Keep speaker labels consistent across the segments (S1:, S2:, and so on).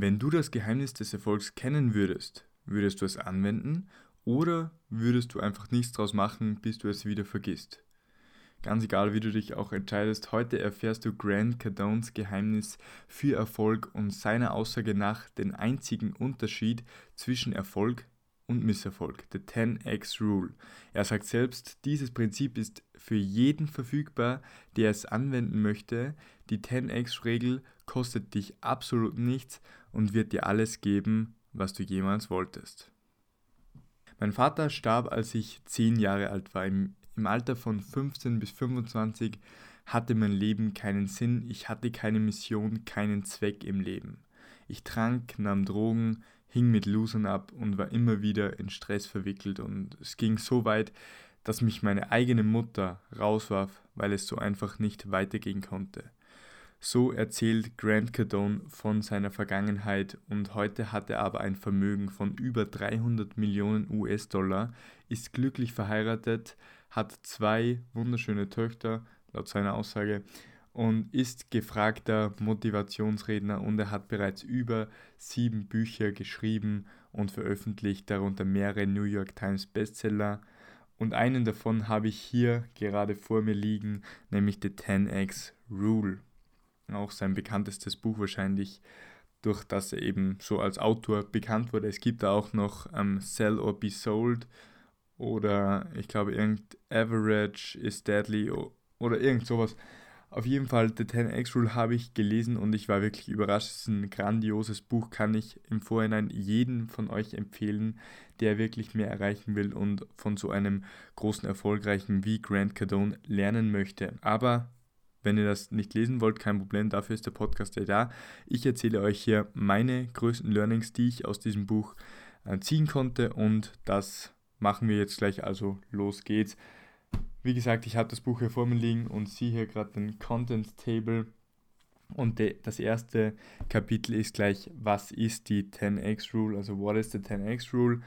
S1: Wenn du das Geheimnis des Erfolgs kennen würdest, würdest du es anwenden oder würdest du einfach nichts draus machen, bis du es wieder vergisst? Ganz egal, wie du dich auch entscheidest, heute erfährst du Grant Cardones Geheimnis für Erfolg und seiner Aussage nach den einzigen Unterschied zwischen Erfolg und Misserfolg, the 10x Rule. Er sagt selbst, dieses Prinzip ist für jeden verfügbar, der es anwenden möchte. Die 10x-Regel kostet dich absolut nichts und wird dir alles geben, was du jemals wolltest. Mein Vater starb, als ich 10 Jahre alt war. Im, Im Alter von 15 bis 25 hatte mein Leben keinen Sinn, ich hatte keine Mission, keinen Zweck im Leben. Ich trank, nahm Drogen, hing mit Losern ab und war immer wieder in Stress verwickelt und es ging so weit, dass mich meine eigene Mutter rauswarf, weil es so einfach nicht weitergehen konnte. So erzählt Grant Cardone von seiner Vergangenheit und heute hat er aber ein Vermögen von über 300 Millionen US-Dollar, ist glücklich verheiratet, hat zwei wunderschöne Töchter, laut seiner Aussage, und ist gefragter Motivationsredner und er hat bereits über sieben Bücher geschrieben und veröffentlicht, darunter mehrere New York Times Bestseller. Und einen davon habe ich hier gerade vor mir liegen, nämlich The 10x Rule. Auch sein bekanntestes Buch wahrscheinlich, durch das er eben so als Autor bekannt wurde. Es gibt auch noch ähm, Sell or Be Sold oder ich glaube irgend Average is Deadly oder irgend sowas. Auf jeden Fall, The 10x Rule habe ich gelesen und ich war wirklich überrascht. Es ist ein grandioses Buch, kann ich im Vorhinein jeden von euch empfehlen, der wirklich mehr erreichen will und von so einem großen, erfolgreichen wie Grant Cardone lernen möchte. Aber wenn ihr das nicht lesen wollt, kein Problem, dafür ist der Podcast ja da. Ich erzähle euch hier meine größten Learnings, die ich aus diesem Buch äh, ziehen konnte und das machen wir jetzt gleich, also los geht's. Wie gesagt, ich habe das Buch hier vor mir liegen und sehe hier gerade den Content Table. Und de, das erste Kapitel ist gleich, was ist die 10x Rule, also what is the 10x Rule?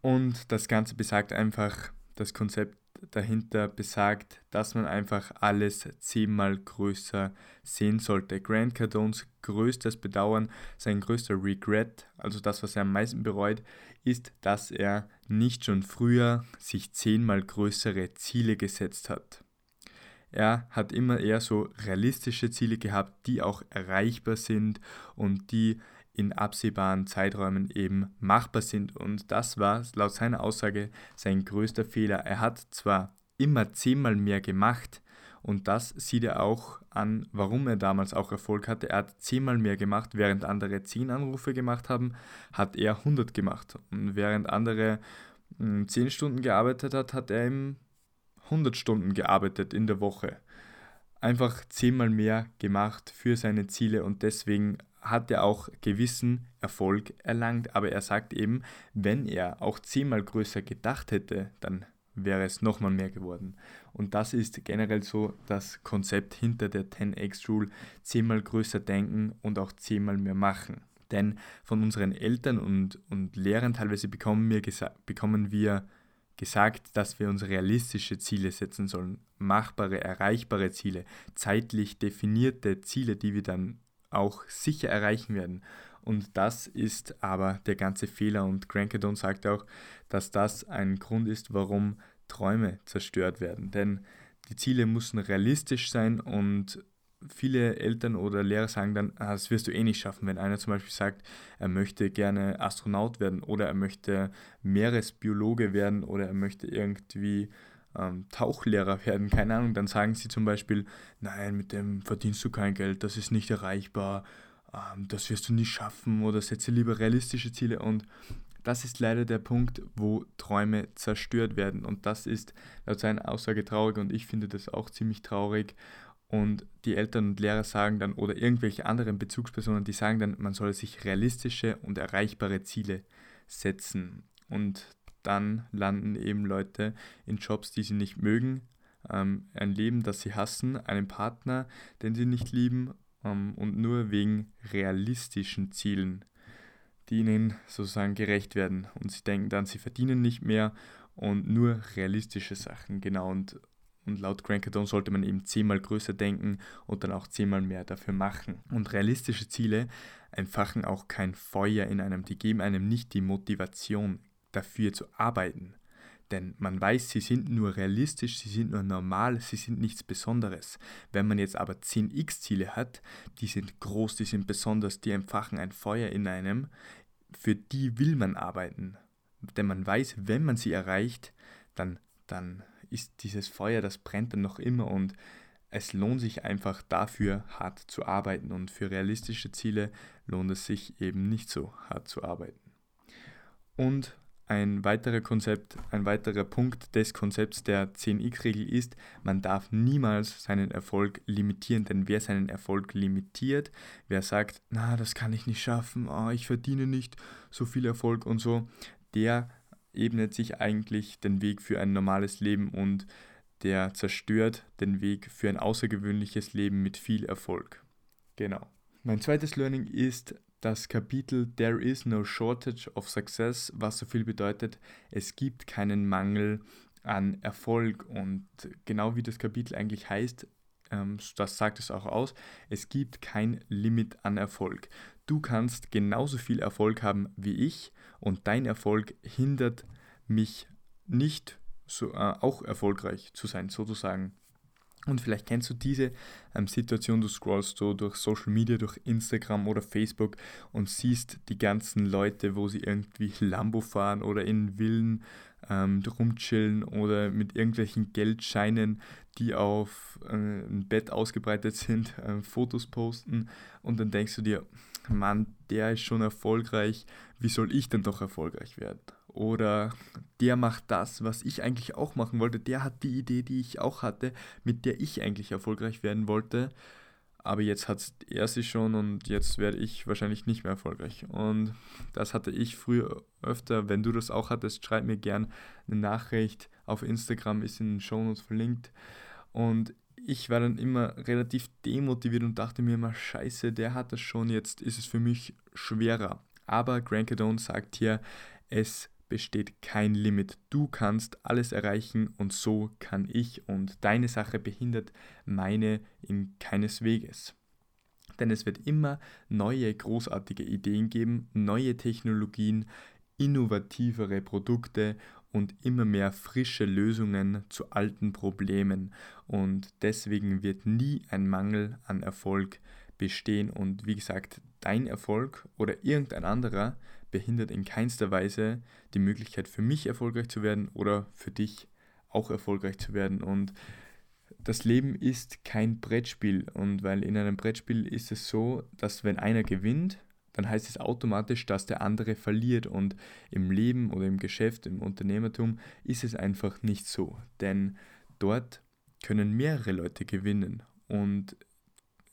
S1: Und das Ganze besagt einfach, das Konzept dahinter besagt, dass man einfach alles zehnmal größer sehen sollte. Grant Cardones größtes Bedauern, sein größter Regret, also das, was er am meisten bereut, ist, dass er nicht schon früher sich zehnmal größere Ziele gesetzt hat. Er hat immer eher so realistische Ziele gehabt, die auch erreichbar sind und die in absehbaren Zeiträumen eben machbar sind. Und das war laut seiner Aussage sein größter Fehler. Er hat zwar immer zehnmal mehr gemacht, und das sieht er auch an, warum er damals auch Erfolg hatte. Er hat zehnmal mehr gemacht, während andere zehn Anrufe gemacht haben, hat er 100 gemacht. Und während andere hm, zehn Stunden gearbeitet hat, hat er eben 100 Stunden gearbeitet in der Woche. Einfach zehnmal mehr gemacht für seine Ziele und deswegen hat er auch gewissen Erfolg erlangt. Aber er sagt eben, wenn er auch zehnmal größer gedacht hätte, dann wäre es nochmal mehr geworden. Und das ist generell so das Konzept hinter der 10x Rule, zehnmal größer denken und auch zehnmal mehr machen. Denn von unseren Eltern und, und Lehrern teilweise bekommen wir, bekommen wir gesagt, dass wir uns realistische Ziele setzen sollen, machbare, erreichbare Ziele, zeitlich definierte Ziele, die wir dann auch sicher erreichen werden. Und das ist aber der ganze Fehler. Und Crankadon sagt auch, dass das ein Grund ist, warum Träume zerstört werden. Denn die Ziele müssen realistisch sein und viele Eltern oder Lehrer sagen dann, ah, das wirst du eh nicht schaffen. Wenn einer zum Beispiel sagt, er möchte gerne Astronaut werden oder er möchte Meeresbiologe werden oder er möchte irgendwie ähm, Tauchlehrer werden, keine Ahnung, dann sagen sie zum Beispiel, nein, mit dem verdienst du kein Geld, das ist nicht erreichbar, ähm, das wirst du nicht schaffen oder setze lieber realistische Ziele und das ist leider der Punkt, wo Träume zerstört werden und das ist laut seiner Aussage traurig und ich finde das auch ziemlich traurig und die Eltern und Lehrer sagen dann oder irgendwelche anderen Bezugspersonen, die sagen dann, man solle sich realistische und erreichbare Ziele setzen und dann landen eben Leute in Jobs, die sie nicht mögen, ähm, ein Leben, das sie hassen, einen Partner, den sie nicht lieben ähm, und nur wegen realistischen Zielen, die ihnen sozusagen gerecht werden. Und sie denken dann, sie verdienen nicht mehr und nur realistische Sachen, genau. Und, und laut Crankadon sollte man eben zehnmal größer denken und dann auch zehnmal mehr dafür machen. Und realistische Ziele entfachen auch kein Feuer in einem, die geben einem nicht die Motivation dafür zu arbeiten. Denn man weiß, sie sind nur realistisch, sie sind nur normal, sie sind nichts Besonderes. Wenn man jetzt aber 10x-Ziele hat, die sind groß, die sind besonders, die entfachen ein Feuer in einem, für die will man arbeiten. Denn man weiß, wenn man sie erreicht, dann, dann ist dieses Feuer, das brennt dann noch immer und es lohnt sich einfach dafür hart zu arbeiten und für realistische Ziele lohnt es sich eben nicht so hart zu arbeiten. Und ein weiterer Konzept, ein weiterer Punkt des Konzepts der 10x-Regel ist, man darf niemals seinen Erfolg limitieren, denn wer seinen Erfolg limitiert, wer sagt, na, das kann ich nicht schaffen, oh, ich verdiene nicht so viel Erfolg und so, der ebnet sich eigentlich den Weg für ein normales Leben und der zerstört den Weg für ein außergewöhnliches Leben mit viel Erfolg. Genau. Mein zweites Learning ist das Kapitel There is no shortage of success, was so viel bedeutet, es gibt keinen Mangel an Erfolg. Und genau wie das Kapitel eigentlich heißt, ähm, das sagt es auch aus, es gibt kein Limit an Erfolg. Du kannst genauso viel Erfolg haben wie ich und dein Erfolg hindert mich nicht so, äh, auch erfolgreich zu sein, sozusagen. Und vielleicht kennst du diese ähm, Situation, du scrollst so durch Social Media, durch Instagram oder Facebook und siehst die ganzen Leute, wo sie irgendwie Lambo fahren oder in Villen ähm, rumchillen oder mit irgendwelchen Geldscheinen, die auf äh, ein Bett ausgebreitet sind, äh, Fotos posten und dann denkst du dir, Mann, der ist schon erfolgreich, wie soll ich denn doch erfolgreich werden? Oder der macht das, was ich eigentlich auch machen wollte. Der hat die Idee, die ich auch hatte, mit der ich eigentlich erfolgreich werden wollte. Aber jetzt hat er sie schon und jetzt werde ich wahrscheinlich nicht mehr erfolgreich. Und das hatte ich früher öfter. Wenn du das auch hattest, schreib mir gern eine Nachricht. Auf Instagram ist in den Shownotes verlinkt. Und ich war dann immer relativ demotiviert und dachte mir immer, scheiße, der hat das schon, jetzt ist es für mich schwerer. Aber Grant Cardone sagt hier, es besteht kein Limit. Du kannst alles erreichen und so kann ich und deine Sache behindert meine in keines Weges. Denn es wird immer neue großartige Ideen geben, neue Technologien, innovativere Produkte und immer mehr frische Lösungen zu alten Problemen. Und deswegen wird nie ein Mangel an Erfolg bestehen. Und wie gesagt, dein Erfolg oder irgendein anderer behindert in keinster Weise die Möglichkeit für mich erfolgreich zu werden oder für dich auch erfolgreich zu werden. Und das Leben ist kein Brettspiel. Und weil in einem Brettspiel ist es so, dass wenn einer gewinnt, dann heißt es automatisch, dass der andere verliert. Und im Leben oder im Geschäft, im Unternehmertum ist es einfach nicht so. Denn dort können mehrere Leute gewinnen. Und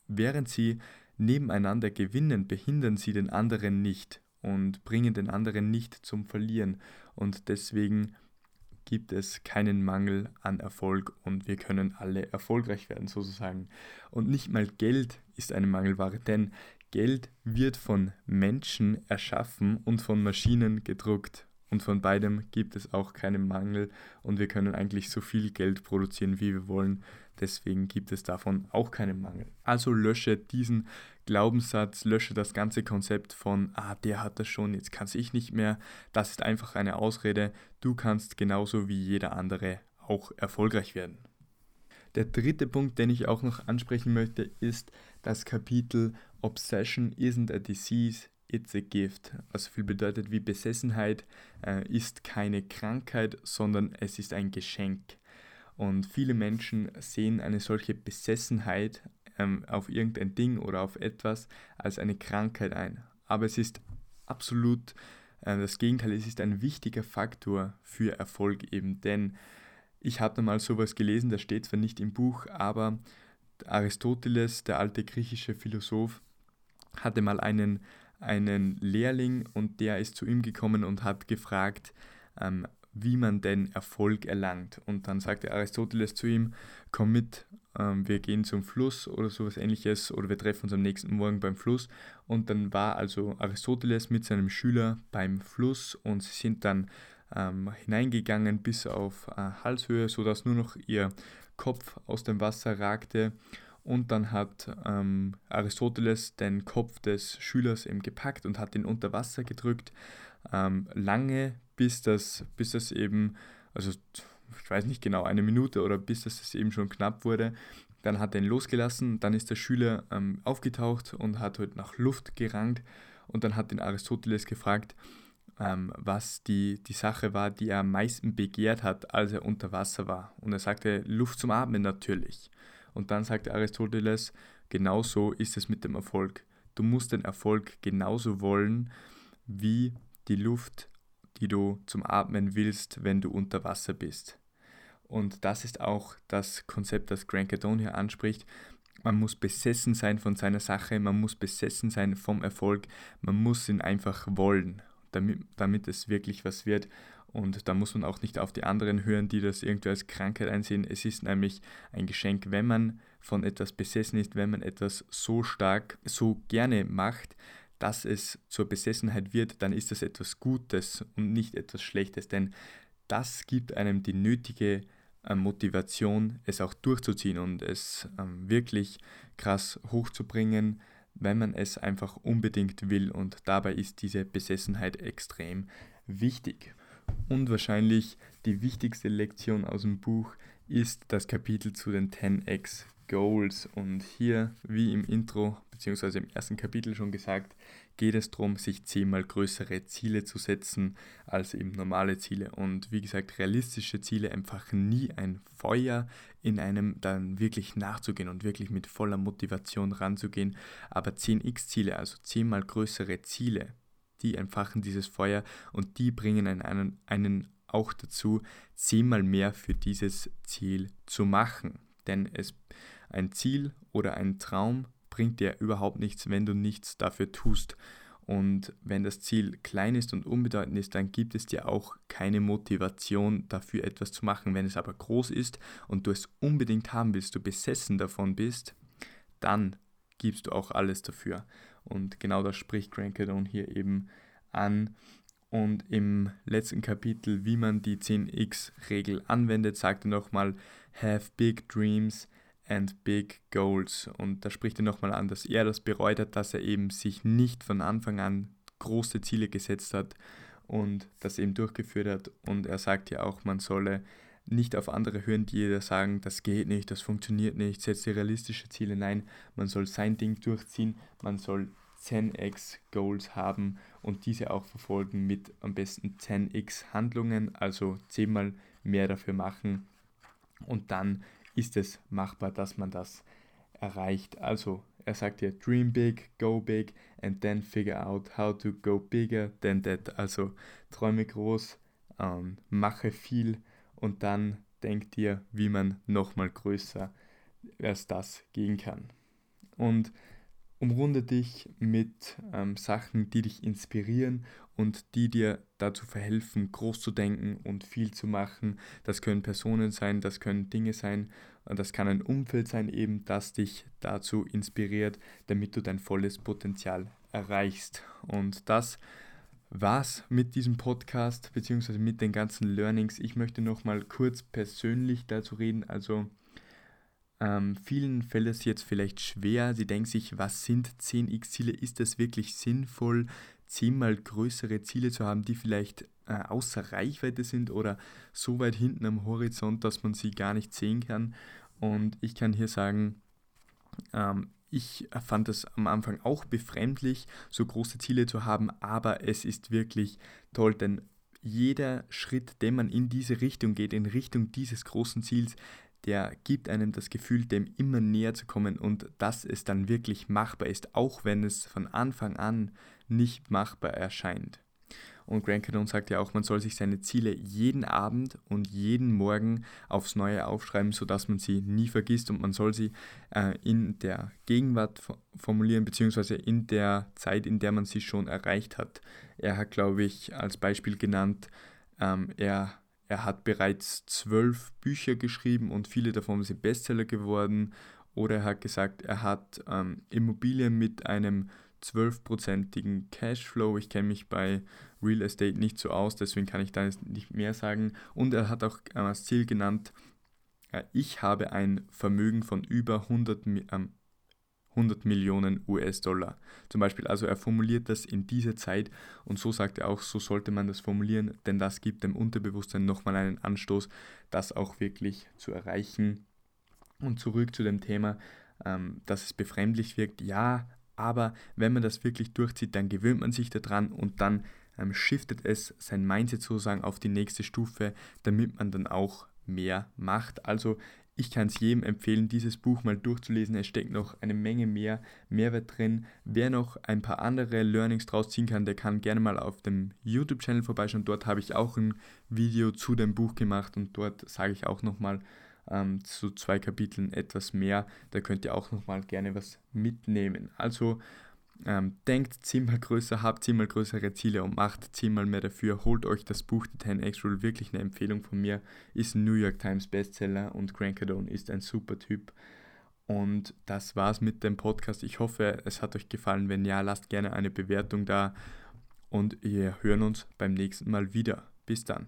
S1: während sie nebeneinander gewinnen, behindern sie den anderen nicht und bringen den anderen nicht zum Verlieren. Und deswegen gibt es keinen Mangel an Erfolg und wir können alle erfolgreich werden sozusagen. Und nicht mal Geld ist eine Mangelware, denn Geld wird von Menschen erschaffen und von Maschinen gedruckt. Und von beidem gibt es auch keinen Mangel und wir können eigentlich so viel Geld produzieren, wie wir wollen. Deswegen gibt es davon auch keinen Mangel. Also lösche diesen Glaubenssatz, lösche das ganze Konzept von, ah, der hat das schon, jetzt kann ich nicht mehr. Das ist einfach eine Ausrede. Du kannst genauso wie jeder andere auch erfolgreich werden. Der dritte Punkt, den ich auch noch ansprechen möchte, ist das Kapitel Obsession isn't a disease, It's a Gift, was so viel bedeutet wie Besessenheit äh, ist keine Krankheit, sondern es ist ein Geschenk. Und viele Menschen sehen eine solche Besessenheit ähm, auf irgendein Ding oder auf etwas als eine Krankheit ein. Aber es ist absolut äh, das Gegenteil, es ist ein wichtiger Faktor für Erfolg eben, denn ich habe da mal sowas gelesen, das steht zwar nicht im Buch, aber Aristoteles, der alte griechische Philosoph, hatte mal einen einen Lehrling und der ist zu ihm gekommen und hat gefragt, ähm, wie man denn Erfolg erlangt. Und dann sagte Aristoteles zu ihm, komm mit, ähm, wir gehen zum Fluss oder sowas ähnliches oder wir treffen uns am nächsten Morgen beim Fluss. Und dann war also Aristoteles mit seinem Schüler beim Fluss und sie sind dann ähm, hineingegangen bis auf äh, Halshöhe, sodass nur noch ihr Kopf aus dem Wasser ragte. Und dann hat ähm, Aristoteles den Kopf des Schülers eben gepackt und hat ihn unter Wasser gedrückt, ähm, lange bis das, bis das eben, also ich weiß nicht genau, eine Minute oder bis das eben schon knapp wurde. Dann hat er ihn losgelassen, dann ist der Schüler ähm, aufgetaucht und hat halt nach Luft gerangt und dann hat ihn Aristoteles gefragt, ähm, was die, die Sache war, die er am meisten begehrt hat, als er unter Wasser war. Und er sagte, Luft zum Atmen natürlich. Und dann sagte Aristoteles, genauso ist es mit dem Erfolg. Du musst den Erfolg genauso wollen wie die Luft, die du zum Atmen willst, wenn du unter Wasser bist. Und das ist auch das Konzept, das Grant Cardone hier anspricht. Man muss besessen sein von seiner Sache, man muss besessen sein vom Erfolg, man muss ihn einfach wollen, damit, damit es wirklich was wird. Und da muss man auch nicht auf die anderen hören, die das irgendwie als Krankheit einsehen. Es ist nämlich ein Geschenk, wenn man von etwas besessen ist, wenn man etwas so stark, so gerne macht, dass es zur Besessenheit wird, dann ist das etwas Gutes und nicht etwas Schlechtes. Denn das gibt einem die nötige äh, Motivation, es auch durchzuziehen und es ähm, wirklich krass hochzubringen, wenn man es einfach unbedingt will. Und dabei ist diese Besessenheit extrem wichtig. Und wahrscheinlich die wichtigste Lektion aus dem Buch ist das Kapitel zu den 10x Goals. Und hier, wie im Intro bzw. im ersten Kapitel schon gesagt, geht es darum, sich zehnmal größere Ziele zu setzen als eben normale Ziele. Und wie gesagt, realistische Ziele entfachen nie ein Feuer in einem, dann wirklich nachzugehen und wirklich mit voller Motivation ranzugehen. Aber 10x-Ziele, also zehnmal größere Ziele, die entfachen dieses Feuer und die bringen einen, einen auch dazu, zehnmal mehr für dieses Ziel zu machen. Denn es ein Ziel oder ein Traum bringt dir überhaupt nichts, wenn du nichts dafür tust. Und wenn das Ziel klein ist und unbedeutend ist, dann gibt es dir auch keine Motivation dafür etwas zu machen. Wenn es aber groß ist und du es unbedingt haben willst, du besessen davon bist, dann gibst du auch alles dafür. Und genau das spricht Grant Cardone hier eben an. Und im letzten Kapitel, wie man die 10x-Regel anwendet, sagt er nochmal, have big dreams, and Big Goals. Und da spricht er nochmal an, dass er das bereut hat, dass er eben sich nicht von Anfang an große Ziele gesetzt hat und das eben durchgeführt hat. Und er sagt ja auch, man solle nicht auf andere hören, die da sagen, das geht nicht, das funktioniert nicht, setze realistische Ziele. Nein, man soll sein Ding durchziehen, man soll 10x Goals haben und diese auch verfolgen mit am besten 10x Handlungen, also zehnmal mehr dafür machen und dann ist es machbar, dass man das erreicht. Also er sagt hier, dream big, go big and then figure out how to go bigger than that. Also träume groß, ähm, mache viel und dann denk dir, wie man nochmal größer als das gehen kann. Und umrunde dich mit ähm, Sachen, die dich inspirieren und die dir dazu verhelfen, groß zu denken und viel zu machen. Das können Personen sein, das können Dinge sein, das kann ein Umfeld sein eben, das dich dazu inspiriert, damit du dein volles Potenzial erreichst. Und das war's mit diesem Podcast beziehungsweise mit den ganzen Learnings. Ich möchte noch mal kurz persönlich dazu reden. Also ähm, vielen fällt es jetzt vielleicht schwer. Sie denken sich, was sind 10x-Ziele? Ist das wirklich sinnvoll, zehnmal größere Ziele zu haben, die vielleicht äh, außer Reichweite sind oder so weit hinten am Horizont, dass man sie gar nicht sehen kann? Und ich kann hier sagen, ähm, ich fand es am Anfang auch befremdlich, so große Ziele zu haben, aber es ist wirklich toll, denn jeder Schritt, den man in diese Richtung geht, in Richtung dieses großen Ziels, der gibt einem das Gefühl, dem immer näher zu kommen und dass es dann wirklich machbar ist, auch wenn es von Anfang an nicht machbar erscheint. Und Grant Cardone sagt ja auch, man soll sich seine Ziele jeden Abend und jeden Morgen aufs Neue aufschreiben, sodass man sie nie vergisst und man soll sie äh, in der Gegenwart formulieren, beziehungsweise in der Zeit, in der man sie schon erreicht hat. Er hat, glaube ich, als Beispiel genannt, ähm, er er hat bereits zwölf Bücher geschrieben und viele davon sind Bestseller geworden. Oder er hat gesagt, er hat ähm, Immobilien mit einem zwölfprozentigen Cashflow. Ich kenne mich bei Real Estate nicht so aus, deswegen kann ich da nicht mehr sagen. Und er hat auch äh, als Ziel genannt, äh, ich habe ein Vermögen von über 100, ähm, 100 Millionen US-Dollar. Zum Beispiel, also er formuliert das in dieser Zeit und so sagt er auch, so sollte man das formulieren, denn das gibt dem Unterbewusstsein nochmal einen Anstoß, das auch wirklich zu erreichen. Und zurück zu dem Thema, ähm, dass es befremdlich wirkt, ja, aber wenn man das wirklich durchzieht, dann gewöhnt man sich daran und dann ähm, shiftet es sein Mindset sozusagen auf die nächste Stufe, damit man dann auch mehr macht. Also ich kann es jedem empfehlen, dieses Buch mal durchzulesen. Es steckt noch eine Menge mehr Mehrwert drin. Wer noch ein paar andere Learnings draus ziehen kann, der kann gerne mal auf dem YouTube-Channel vorbeischauen. Dort habe ich auch ein Video zu dem Buch gemacht und dort sage ich auch nochmal ähm, zu zwei Kapiteln etwas mehr. Da könnt ihr auch nochmal gerne was mitnehmen. Also ähm, denkt zehnmal größer, habt zehnmal größere Ziele und macht zehnmal mehr dafür. Holt euch das Buch The 10x Rule, wirklich eine Empfehlung von mir. Ist ein New York Times Bestseller und Grant Cardone ist ein super Typ. Und das war's mit dem Podcast. Ich hoffe, es hat euch gefallen. Wenn ja, lasst gerne eine Bewertung da und wir hören uns beim nächsten Mal wieder. Bis dann.